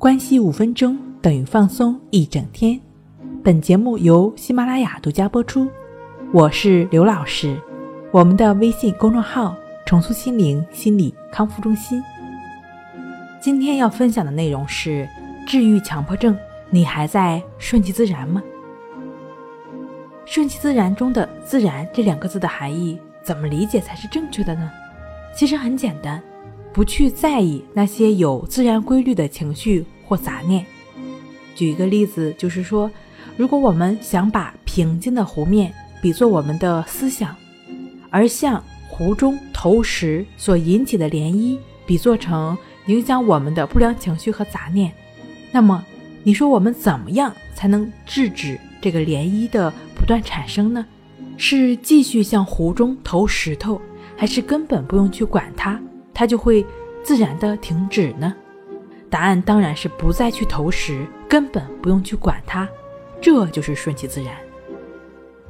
关系五分钟等于放松一整天。本节目由喜马拉雅独家播出。我是刘老师，我们的微信公众号“重塑心灵心理康复中心”。今天要分享的内容是治愈强迫症，你还在顺其自然吗？顺其自然中的“自然”这两个字的含义，怎么理解才是正确的呢？其实很简单。不去在意那些有自然规律的情绪或杂念。举一个例子，就是说，如果我们想把平静的湖面比作我们的思想，而向湖中投石所引起的涟漪比作成影响我们的不良情绪和杂念，那么，你说我们怎么样才能制止这个涟漪的不断产生呢？是继续向湖中投石头，还是根本不用去管它？它就会自然的停止呢？答案当然是不再去投食，根本不用去管它，这就是顺其自然。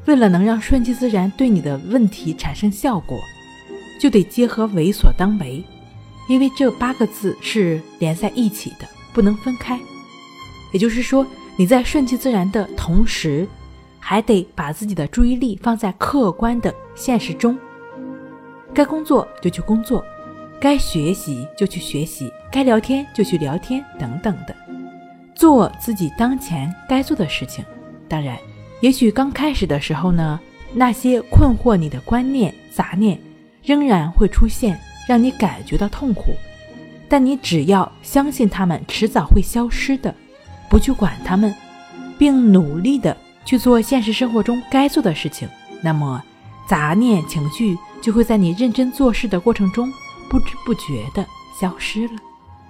为了能让顺其自然对你的问题产生效果，就得结合为所当为，因为这八个字是连在一起的，不能分开。也就是说，你在顺其自然的同时，还得把自己的注意力放在客观的现实中，该工作就去工作。该学习就去学习，该聊天就去聊天，等等的，做自己当前该做的事情。当然，也许刚开始的时候呢，那些困惑你的观念、杂念仍然会出现，让你感觉到痛苦。但你只要相信他们迟早会消失的，不去管他们，并努力的去做现实生活中该做的事情，那么杂念情绪就会在你认真做事的过程中。不知不觉的消失了。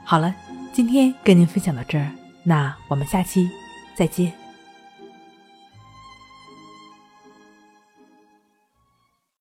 好了，今天跟您分享到这儿，那我们下期再见。